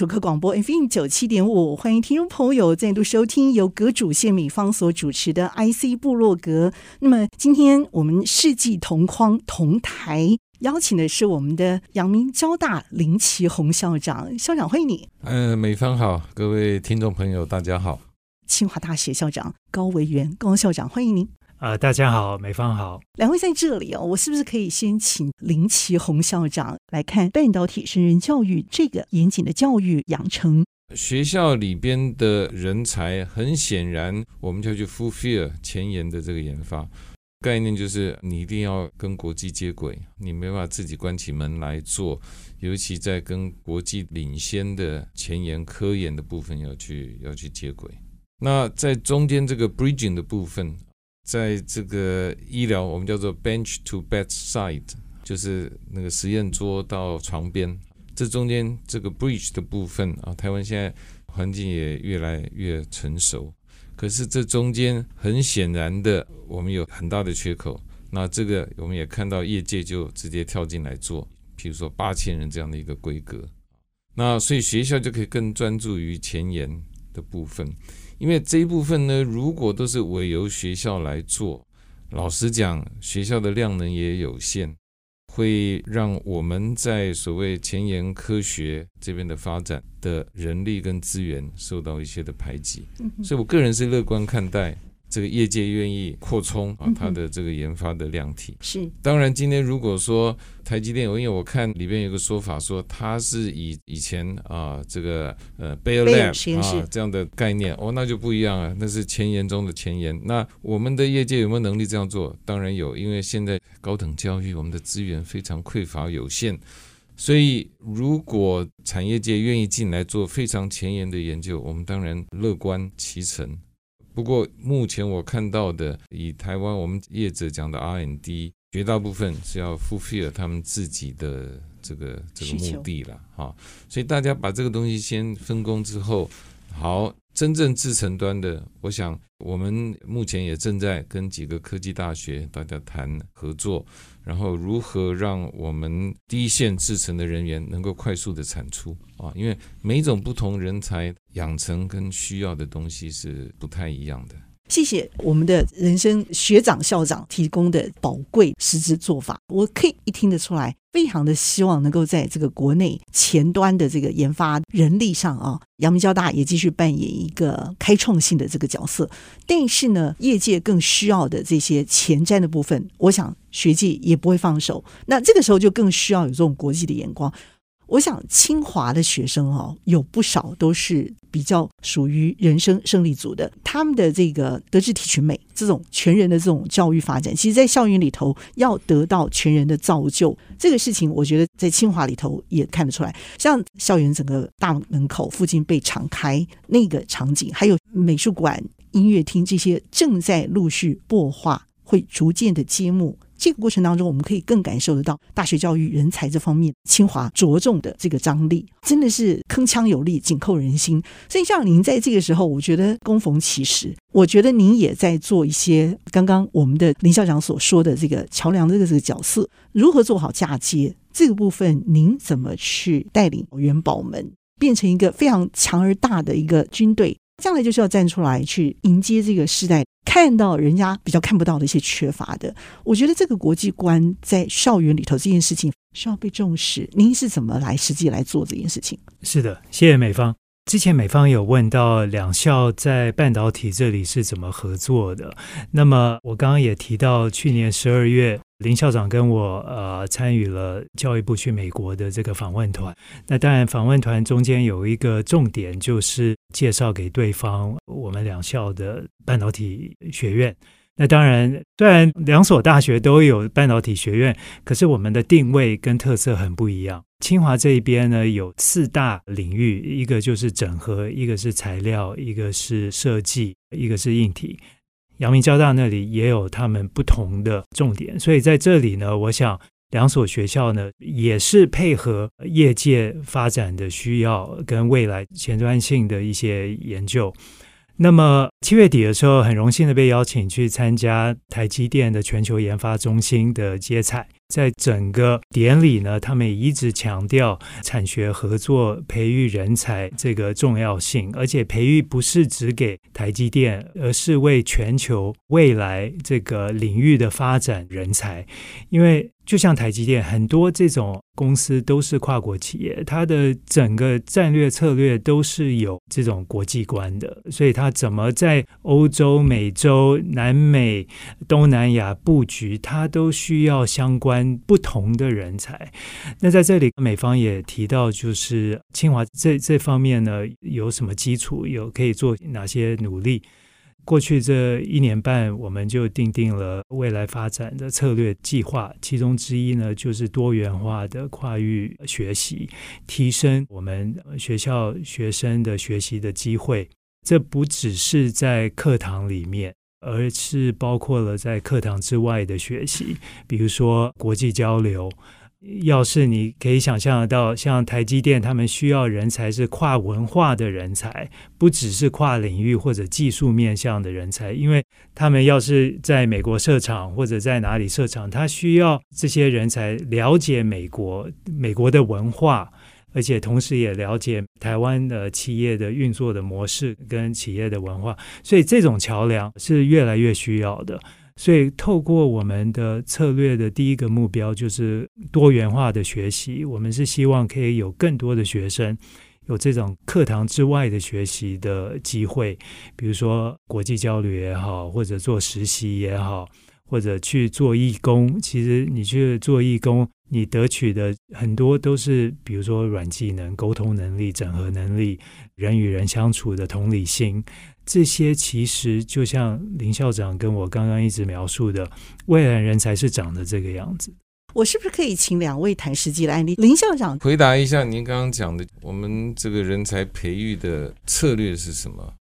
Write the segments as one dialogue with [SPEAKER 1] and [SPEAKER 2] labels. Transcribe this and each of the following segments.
[SPEAKER 1] 主客广播 FM 九七点五，欢迎听众朋友再度收听由阁主谢美芳所主持的 IC 部落格。那么今天我们世纪同框同台邀请的是我们的阳明交大林奇宏校长，校长欢迎你。
[SPEAKER 2] 呃，美芳好，各位听众朋友大家好。
[SPEAKER 1] 清华大学校长高维元高校长欢迎您。
[SPEAKER 3] 呃，大家好，美方好，
[SPEAKER 1] 两位在这里哦，我是不是可以先请林奇宏校长来看半导体生人教育这个严谨的教育养成？
[SPEAKER 2] 学校里边的人才，很显然，我们就去 fulfill 前沿的这个研发概念，就是你一定要跟国际接轨，你没办法自己关起门来做，尤其在跟国际领先的前沿科研的部分要去要去接轨。那在中间这个 bridging 的部分。在这个医疗，我们叫做 bench to bedside，就是那个实验桌到床边，这中间这个 bridge 的部分啊，台湾现在环境也越来越成熟，可是这中间很显然的，我们有很大的缺口。那这个我们也看到业界就直接跳进来做，譬如说八千人这样的一个规格，那所以学校就可以更专注于前沿的部分。因为这一部分呢，如果都是委由学校来做，老实讲，学校的量能也有限，会让我们在所谓前沿科学这边的发展的人力跟资源受到一些的排挤，所以我个人是乐观看待。这个业界愿意扩充啊，它的这个研发的量体
[SPEAKER 1] 是。
[SPEAKER 2] 当然，今天如果说台积电，因为我看里边有个说法说，它是以以前啊这个呃 Bay Lab 啊这样的概念哦，那就不一样啊，那是前沿中的前沿。那我们的业界有没有能力这样做？当然有，因为现在高等教育我们的资源非常匮乏有限，所以如果产业界愿意进来做非常前沿的研究，我们当然乐观其成。不过目前我看到的，以台湾我们业者讲的 R&D，绝大部分是要 fulfill 他们自己的这个这个目的了哈。所以大家把这个东西先分工之后，好，真正制程端的，我想我们目前也正在跟几个科技大学大家谈合作，然后如何让我们第一线制程的人员能够快速的产出。啊，因为每种不同人才养成跟需要的东西是不太一样的。
[SPEAKER 1] 谢谢我们的人生学长校长提供的宝贵实质做法，我可以一听得出来，非常的希望能够在这个国内前端的这个研发人力上啊，阳明交大也继续扮演一个开创性的这个角色。但是呢，业界更需要的这些前瞻的部分，我想学界也不会放手。那这个时候就更需要有这种国际的眼光。我想清华的学生哦，有不少都是比较属于人生胜利组的。他们的这个德智体群美这种全人的这种教育发展，其实，在校园里头要得到全人的造就，这个事情，我觉得在清华里头也看得出来。像校园整个大门口附近被敞开那个场景，还有美术馆、音乐厅这些正在陆续擘画，会逐渐的揭幕。这个过程当中，我们可以更感受得到大学教育人才这方面，清华着重的这个张力，真的是铿锵有力，紧扣人心。所以，像您在这个时候，我觉得恭逢其时，我觉得您也在做一些刚刚我们的林校长所说的这个桥梁的这个角色，如何做好嫁接这个部分，您怎么去带领元宝们变成一个非常强而大的一个军队？将来就是要站出来去迎接这个时代。看到人家比较看不到的一些缺乏的，我觉得这个国际观在校园里头这件事情需要被重视。您是怎么来实际来做这件事情？
[SPEAKER 3] 是的，谢谢美方。之前美方有问到两校在半导体这里是怎么合作的，那么我刚刚也提到，去年十二月林校长跟我呃参与了教育部去美国的这个访问团。那当然，访问团中间有一个重点就是介绍给对方我们两校的半导体学院。那当然，虽然两所大学都有半导体学院，可是我们的定位跟特色很不一样。清华这一边呢，有四大领域，一个就是整合，一个是材料，一个是设计，一个是硬体。阳明交大那里也有他们不同的重点，所以在这里呢，我想两所学校呢，也是配合业界发展的需要跟未来前端性的一些研究。那么七月底的时候，很荣幸的被邀请去参加台积电的全球研发中心的接采。在整个典礼呢，他们也一直强调产学合作、培育人才这个重要性，而且培育不是只给台积电，而是为全球未来这个领域的发展人才，因为。就像台积电，很多这种公司都是跨国企业，它的整个战略策略都是有这种国际观的，所以它怎么在欧洲、美洲、南美、东南亚布局，它都需要相关不同的人才。那在这里，美方也提到，就是清华这这方面呢，有什么基础，有可以做哪些努力。过去这一年半，我们就定定了未来发展的策略计划，其中之一呢，就是多元化的跨域学习，提升我们学校学生的学习的机会。这不只是在课堂里面，而是包括了在课堂之外的学习，比如说国际交流。要是你可以想象得到，像台积电，他们需要人才是跨文化的人才，不只是跨领域或者技术面向的人才，因为他们要是在美国设厂或者在哪里设厂，他需要这些人才了解美国美国的文化，而且同时也了解台湾的企业的运作的模式跟企业的文化，所以这种桥梁是越来越需要的。所以，透过我们的策略的第一个目标就是多元化的学习。我们是希望可以有更多的学生有这种课堂之外的学习的机会，比如说国际交流也好，或者做实习也好，或者去做义工。其实你去做义工，你得取的很多都是，比如说软技能、沟通能力、整合能力、人与人相处的同理心。这些其实就像林校长跟我刚刚一直描述的，未来人才是长得这个样子。
[SPEAKER 1] 我是不是可以请两位谈实际的案例？林校长
[SPEAKER 2] 回答一下您刚刚讲的，我们这个人才培育的策略是什么？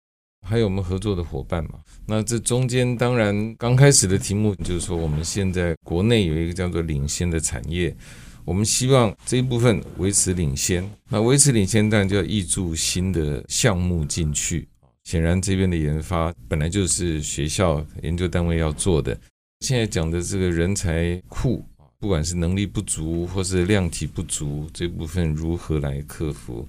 [SPEAKER 2] 还有我们合作的伙伴嘛？那这中间当然刚开始的题目就是说，我们现在国内有一个叫做领先的产业，我们希望这一部分维持领先。那维持领先，当然就要挹注新的项目进去。显然，这边的研发本来就是学校研究单位要做的。现在讲的这个人才库，不管是能力不足或是量体不足，这部分如何来克服？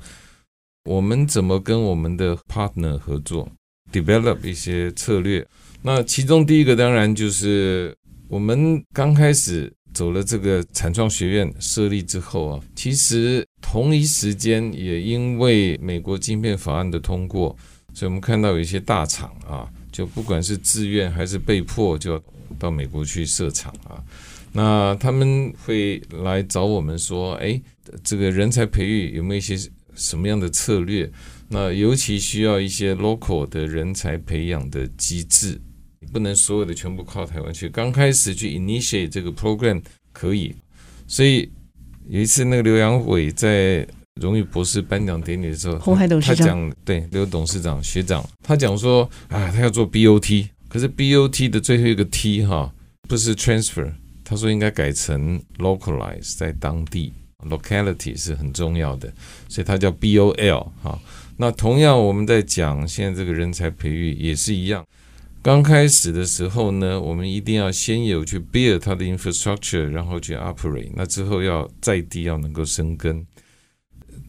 [SPEAKER 2] 我们怎么跟我们的 partner 合作，develop 一些策略？那其中第一个当然就是我们刚开始走了这个产创学院设立之后啊，其实同一时间也因为美国晶片法案的通过。所以我们看到有一些大厂啊，就不管是自愿还是被迫，就要到美国去设厂啊。那他们会来找我们说：“哎，这个人才培育有没有一些什么样的策略？那尤其需要一些 local 的人才培养的机制，你不能所有的全部靠台湾去。刚开始去 initiate 这个 program 可以。所以有一次那个刘阳伟在。荣誉博士颁奖典礼的时候，红海董事长他讲，对刘董事长学长，他讲说啊，他要做 BOT，可是 BOT 的最后一个 T 哈，不是 transfer，他说应该改成 localize，在当地 locality 是很重要的，所以他叫 BOL 哈。那同样我们在讲现在这个人才培育也是一样，刚开始的时候呢，我们一定要先有去 build 它的 infrastructure，然后去 operate，那之后要在地要能够生根。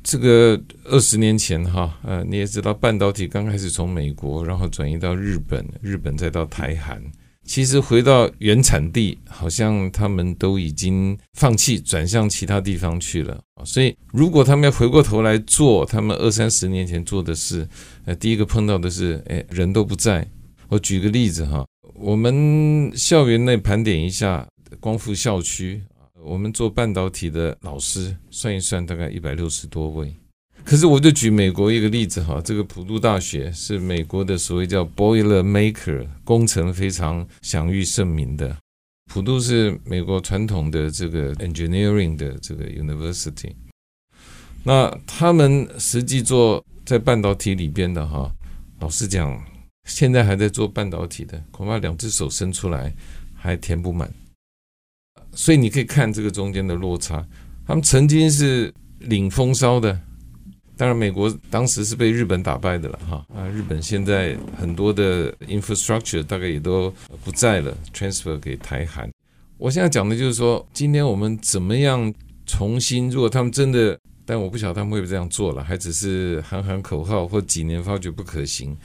[SPEAKER 2] 这个二十年前哈，呃，你也知道，半导体刚开始从美国，然后转移到日本，日本再到台韩。其实回到原产地，好像他们都已经放弃，转向其他地方去了。所以，如果他们要回过头来做他们二三十年前做的事，呃，第一个碰到的是，哎，人都不在。我举个例子哈，我们校园内盘点一下光复校区。我们做半导体的老师算一算，大概一百六十多位。可是我就举美国一个例子哈，这个普渡大学是美国的所谓叫 Boiler Maker 工程非常享誉盛名的。普渡是美国传统的这个 engineering 的这个 university。那他们实际做在半导体里边的哈，老实讲，现在还在做半导体的，恐怕两只手伸出来还填不满。所以你可以看这个中间的落差。他们曾经是领风骚的，当然美国当时是被日本打败的了哈啊！日本现在很多的 infrastructure 大概也都不在了，transfer 给台韩。我现在讲的就是说，今天我们怎么样重新？如果他们真的，但我不晓得他们会不会这样做了，还只是喊喊口号，或几年发觉不可行，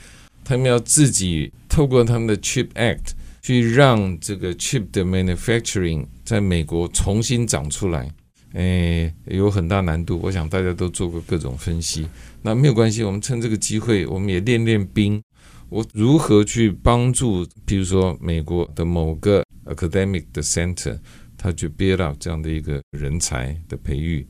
[SPEAKER 2] 他们要自己透过他们的 Chip Act。去让这个 chip 的 manufacturing 在美国重新长出来，诶，有很大难度。我想大家都做过各种分析，那没有关系，我们趁这个机会，我们也练练兵。我如何去帮助，比如说美国的某个 academic 的 center，他去 build up 这样的一个人才的培育。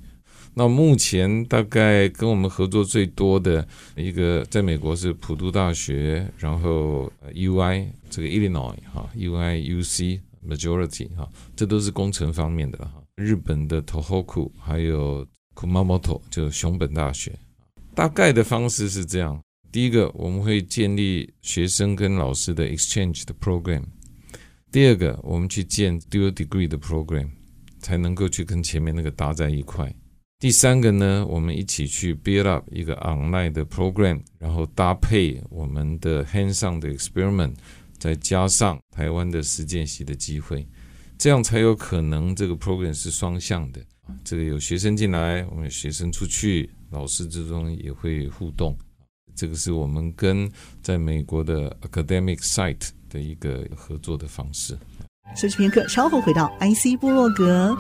[SPEAKER 2] 那目前大概跟我们合作最多的一个，在美国是普渡大学，然后 UI 这个 Illinois 哈，UI UC Majority 哈，这都是工程方面的哈。日本的 Tohoku 还有 Kumamoto 就是熊本大学，大概的方式是这样：第一个，我们会建立学生跟老师的 exchange 的 program；第二个，我们去建 dual degree 的 program，才能够去跟前面那个搭在一块。第三个呢，我们一起去 build up 一个 online 的 program，然后搭配我们的 hands-on 的 experiment，再加上台湾的实践习的机会，这样才有可能这个 program 是双向的。这个有学生进来，我们有学生出去，老师之中也会互动。这个是我们跟在美国的 academic site 的一个合作的方式。
[SPEAKER 1] 休息片刻，稍后回到 IC 部落格。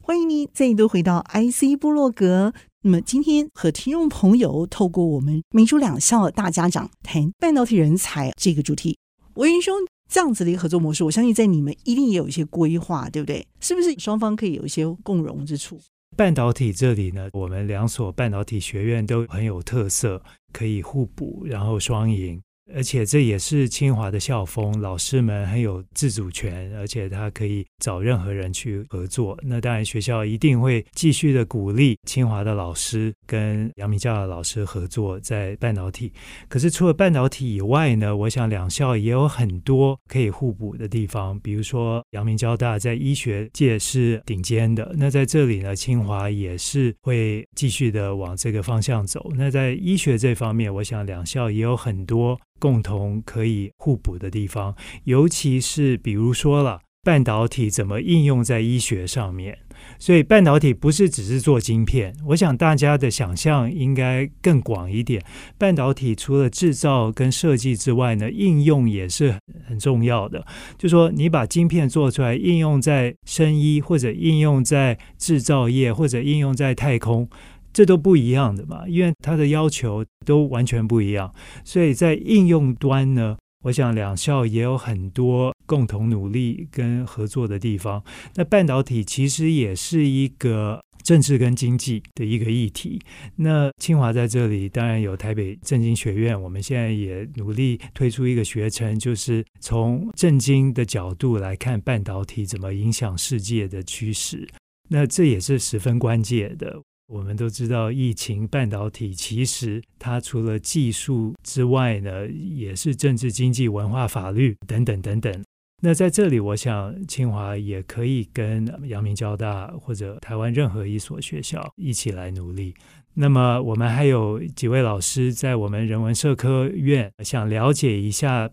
[SPEAKER 1] 欢迎你再度回到 IC 部落格，那么今天和听众朋友透过我们民主两校的大家长谈半导体人才这个主题，维仁兄这样子的一个合作模式，我相信在你们一定也有一些规划，对不对？是不是双方可以有一些共融之处？
[SPEAKER 3] 半导体这里呢，我们两所半导体学院都很有特色，可以互补，然后双赢。而且这也是清华的校风，老师们很有自主权，而且他可以找任何人去合作。那当然，学校一定会继续的鼓励清华的老师跟阳明教的老师合作在半导体。可是除了半导体以外呢，我想两校也有很多可以互补的地方。比如说，阳明交大在医学界是顶尖的，那在这里呢，清华也是会继续的往这个方向走。那在医学这方面，我想两校也有很多。共同可以互补的地方，尤其是比如说了半导体怎么应用在医学上面。所以半导体不是只是做晶片，我想大家的想象应该更广一点。半导体除了制造跟设计之外呢，应用也是很重要的。就说你把晶片做出来，应用在生医，或者应用在制造业，或者应用在太空。这都不一样的嘛，因为它的要求都完全不一样，所以在应用端呢，我想两校也有很多共同努力跟合作的地方。那半导体其实也是一个政治跟经济的一个议题。那清华在这里当然有台北政经学院，我们现在也努力推出一个学程，就是从政经的角度来看半导体怎么影响世界的趋势。那这也是十分关键的。我们都知道，疫情半导体其实它除了技术之外呢，也是政治、经济、文化、法律等等等等。那在这里，我想清华也可以跟阳明交大或者台湾任何一所学校一起来努力。那么，我们还有几位老师在我们人文社科院，想了解一下，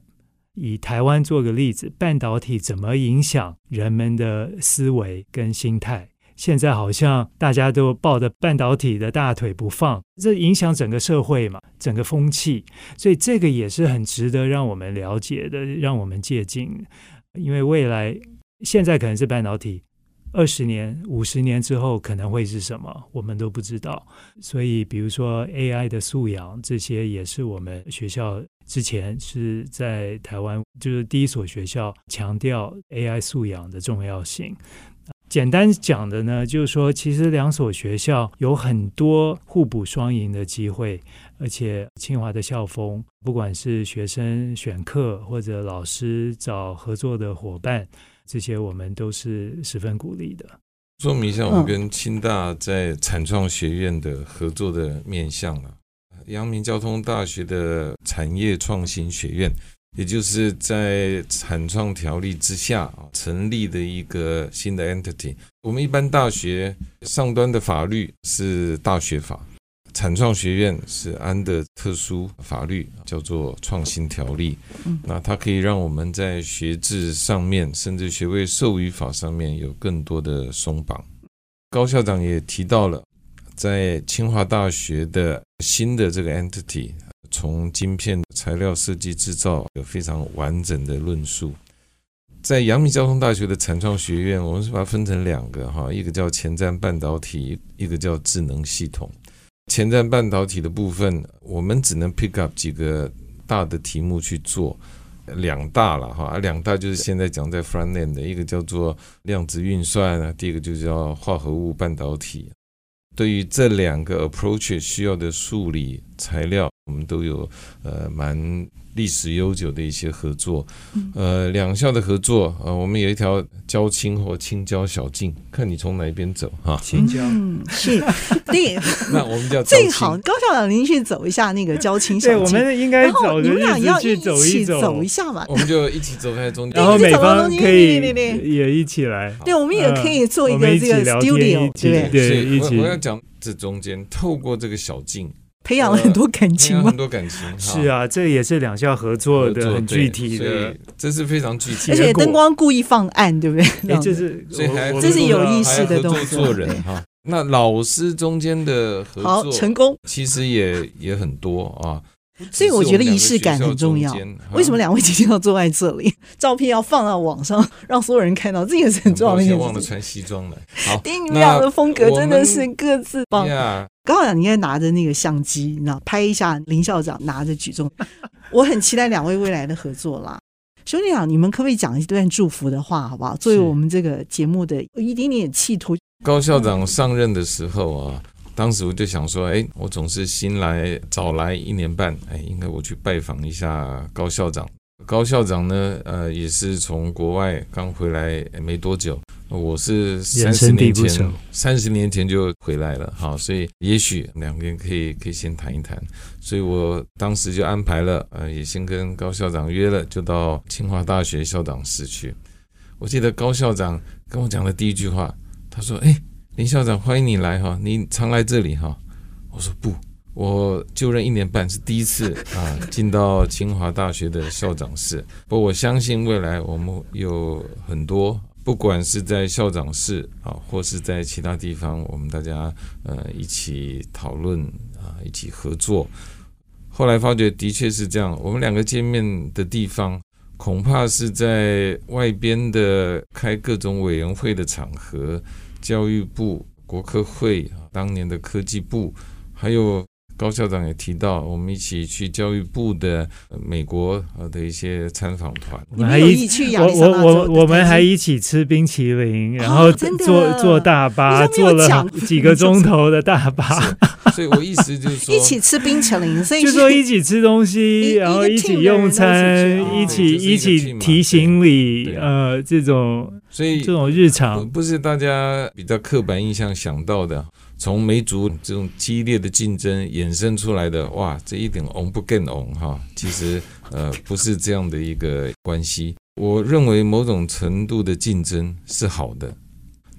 [SPEAKER 3] 以台湾做个例子，半导体怎么影响人们的思维跟心态。现在好像大家都抱着半导体的大腿不放，这影响整个社会嘛，整个风气，所以这个也是很值得让我们了解的，让我们借鉴。因为未来现在可能是半导体，二十年、五十年之后可能会是什么，我们都不知道。所以，比如说 AI 的素养，这些也是我们学校之前是在台湾就是第一所学校强调 AI 素养的重要性。简单讲的呢，就是说，其实两所学校有很多互补双赢的机会，而且清华的校风，不管是学生选课或者老师找合作的伙伴，这些我们都是十分鼓励的。说
[SPEAKER 2] 明一下，我们跟清大在产创学院的合作的面向了。阳明交通大学的产业创新学院，也就是在产创条例之下啊成立的一个新的 entity。我们一般大学上端的法律是大学法。产创学院是安的特殊法律，叫做创新条例。那它可以让我们在学制上面，甚至学位授予法上面有更多的松绑。高校长也提到了，在清华大学的新的这个 entity，从晶片材料设计制造有非常完整的论述。在阳明交通大学的产创学院，我们是把它分成两个哈，一个叫前瞻半导体，一个叫智能系统。前瞻半导体的部分，我们只能 pick up 几个大的题目去做，两大了哈，两大就是现在讲在 front end 的一个叫做量子运算啊，第一个就叫化合物半导体。对于这两个 approach 需要的数理材料，我们都有呃蛮。历史悠久的一些合作，呃，两校的合作，呃，我们有一条交青或青交小径，看你从哪一边走哈。
[SPEAKER 3] 青交，
[SPEAKER 1] 嗯，是，对，
[SPEAKER 2] 那我们叫
[SPEAKER 1] 最好高校长您去走一下那个交青小径，
[SPEAKER 3] 对，我们应该走，
[SPEAKER 1] 你们俩要
[SPEAKER 3] 去走一走，
[SPEAKER 1] 走一下嘛。
[SPEAKER 2] 我们就一起走在中间，
[SPEAKER 3] 然后美方可以也一起来，
[SPEAKER 1] 对，我们也可以做一个这个 studio，对不
[SPEAKER 3] 对？一起。
[SPEAKER 2] 我要讲这中间，透过这个小径。
[SPEAKER 1] 培养了很多感情，
[SPEAKER 2] 很多感情。
[SPEAKER 3] 是啊，这也是两校合作的很具体的，
[SPEAKER 2] 这是非常具体。
[SPEAKER 1] 而且灯光故意放暗，对不对？
[SPEAKER 3] 这是
[SPEAKER 2] 所以还
[SPEAKER 1] 这是有意识的动
[SPEAKER 2] 作。做人 哈，那老师中间的合作
[SPEAKER 1] 好成功，
[SPEAKER 2] 其实也也很多啊。
[SPEAKER 1] 所以我觉得仪式感很重要。为什么两位姐姐要坐在这里？照片要放到网上，让所有人看到，这也是很重要的一件事。
[SPEAKER 2] 忘了穿西装了。好，
[SPEAKER 1] 你们俩的风格真的是各自棒。高校长，你应该拿着那个相机，你知道拍一下林校长拿着举重。我很期待两位未来的合作啦。兄弟俩，你们可不可以讲一段祝福的话，好不好？作为我们这个节目的一点点企图。
[SPEAKER 2] 高校长上任的时候啊。当时我就想说，哎，我总是新来早来一年半，哎，应该我去拜访一下高校长。高校长呢，呃，也是从国外刚回来没多久，我是三十年前三十年前就回来了，好，所以也许两个人可以可以先谈一谈。所以我当时就安排了，呃，也先跟高校长约了，就到清华大学校长室去。我记得高校长跟我讲的第一句话，他说，哎。林校长，欢迎你来哈！你常来这里哈。我说不，我就任一年半是第一次啊，进到清华大学的校长室。不过我相信未来我们有很多，不管是在校长室啊，或是在其他地方，我们大家呃一起讨论啊，一起合作。后来发觉的确是这样，我们两个见面的地方，恐怕是在外边的开各种委员会的场合。教育部、国科会啊，当年的科技部，还有高校长也提到，我们一起去教育部的美国的一些参访团。
[SPEAKER 3] 我们还一起，我我我我们还一起吃冰淇淋，然后坐坐大巴，坐了 几个钟头的大巴。
[SPEAKER 2] 所以我意思就是说，
[SPEAKER 1] 一起吃冰淇淋，所以
[SPEAKER 3] 就说一起吃东西，然后一起用餐，一起一起提行李，呃，这种。
[SPEAKER 2] 所以
[SPEAKER 3] 这种日常。
[SPEAKER 2] 不是大家比较刻板印象想到的，从梅竹这种激烈的竞争衍生出来的，哇，这一点红不更红哈？其实呃不是这样的一个关系。我认为某种程度的竞争是好的。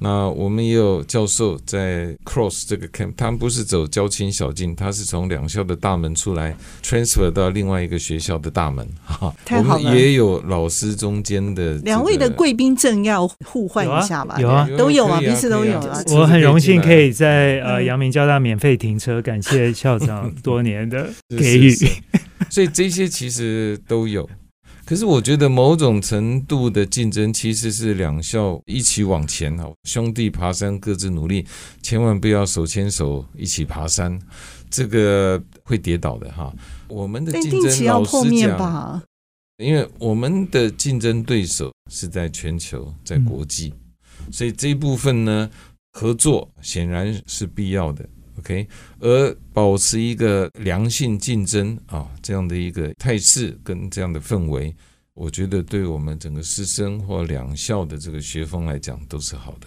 [SPEAKER 2] 那我们也有教授在 cross 这个 camp，他们不是走交青小径，他是从两校的大门出来 transfer 到另外一个学校的大门。哈，我们也有老师中间的
[SPEAKER 1] 两位的贵宾证要互换一下吧？
[SPEAKER 3] 有啊，
[SPEAKER 1] 都有啊，彼此都有啊。
[SPEAKER 3] 我很荣幸可以在呃阳明交大免费停车，感谢校长多年的 给予。
[SPEAKER 2] 所以这些其实都有。可是我觉得某种程度的竞争其实是两校一起往前哈，兄弟爬山各自努力，千万不要手牵手一起爬山，这个会跌倒的哈。我们的竞争老实讲，因为我们的竞争对手是在全球，在国际，所以这一部分呢，合作显然是必要的。OK，而保持一个良性竞争啊，这样的一个态势跟这样的氛围，我觉得对我们整个师生或两校的这个学风来讲都是好的。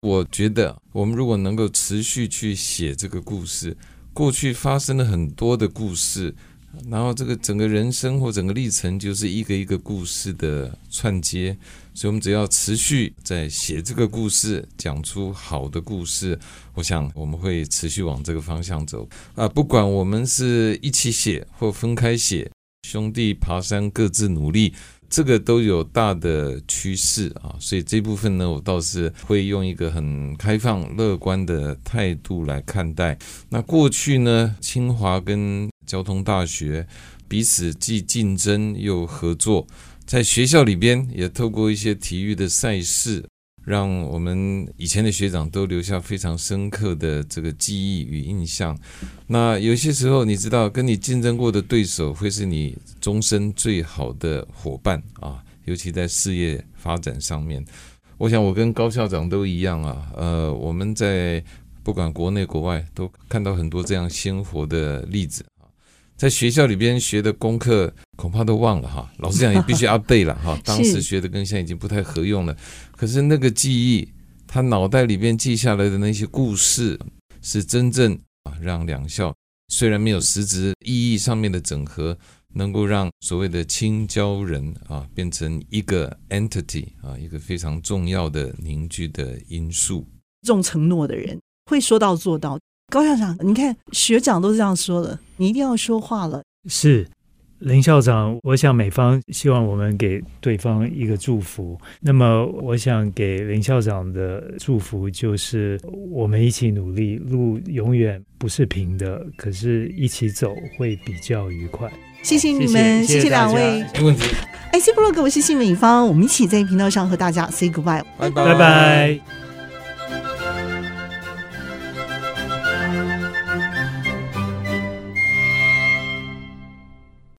[SPEAKER 2] 我觉得我们如果能够持续去写这个故事，过去发生了很多的故事，然后这个整个人生或整个历程就是一个一个故事的串接，所以我们只要持续在写这个故事，讲出好的故事，我想我们会持续往这个方向走啊。不管我们是一起写或分开写，兄弟爬山各自努力。这个都有大的趋势啊，所以这部分呢，我倒是会用一个很开放、乐观的态度来看待。那过去呢，清华跟交通大学彼此既竞争又合作，在学校里边也透过一些体育的赛事。让我们以前的学长都留下非常深刻的这个记忆与印象。那有些时候，你知道，跟你竞争过的对手会是你终身最好的伙伴啊，尤其在事业发展上面。我想，我跟高校长都一样啊。呃，我们在不管国内国外，都看到很多这样鲜活的例子。在学校里边学的功课恐怕都忘了哈，老实讲也必须 update 了哈。当时学的跟现在已经不太合用了，可是那个记忆，他脑袋里边记下来的那些故事，是真正啊让两校虽然没有实质意义上面的整合，能够让所谓的青椒人啊变成一个 entity 啊一个非常重要的凝聚的因素。
[SPEAKER 1] 重承诺的人会说到做到。高校长，你看学长都这样说了，你一定要说话了。
[SPEAKER 3] 是林校长，我想美方希望我们给对方一个祝福。那么，我想给林校长的祝福就是，我们一起努力，路永远不是平的，可是一起走会比较愉快。
[SPEAKER 1] 谢谢你们，谢谢，谢谢两位。
[SPEAKER 2] 没问题。
[SPEAKER 1] IC 部落格，我是谢美方，我们一起在频道上和大家 say goodbye，
[SPEAKER 2] 拜拜。
[SPEAKER 3] 拜拜。